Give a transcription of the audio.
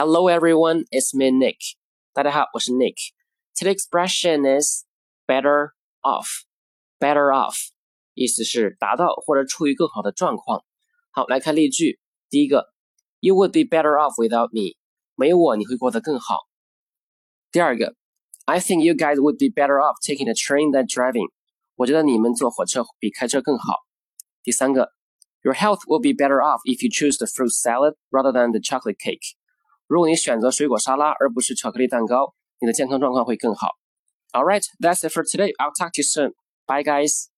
Hello everyone, it's me Nick. 大家好，我是 Nick. Today's expression is better off. Better off 意思是达到或者处于更好的状况。好，来看例句。第一个，You would be better off without me. 没有我你会过得更好。第二个，I think you guys would be better off taking a train than driving. 我觉得你们坐火车比开车更好。第三个，Your health will be better off if you choose the fruit salad rather than the chocolate cake. 如果你选择水果沙拉而不是巧克力蛋糕，你的健康状况会更好。All right, that's it for today. I'll talk to you soon. Bye, guys.